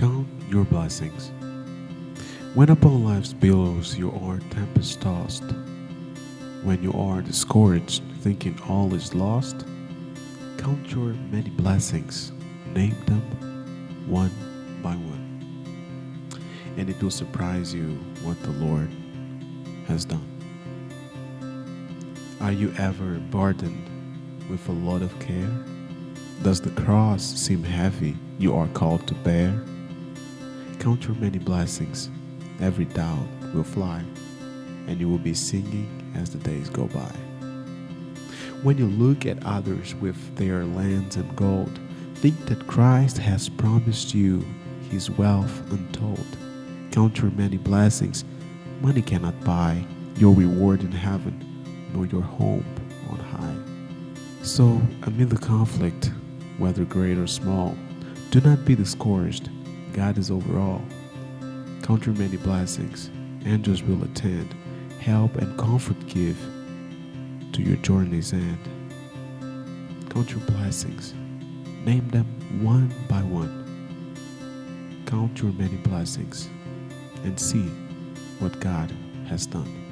Count your blessings. When upon life's billows you are tempest tossed, when you are discouraged, thinking all is lost, count your many blessings, name them one by one. And it will surprise you what the Lord has done. Are you ever burdened with a lot of care? Does the cross seem heavy you are called to bear? Count your many blessings, every doubt will fly, and you will be singing as the days go by. When you look at others with their lands and gold, think that Christ has promised you his wealth untold. Count your many blessings, money cannot buy your reward in heaven, nor your home on high. So, amid the conflict, whether great or small, do not be discouraged God is over all. Count your many blessings. Angels will attend, help and comfort give to your journey's end. Count your blessings. Name them one by one. Count your many blessings and see what God has done.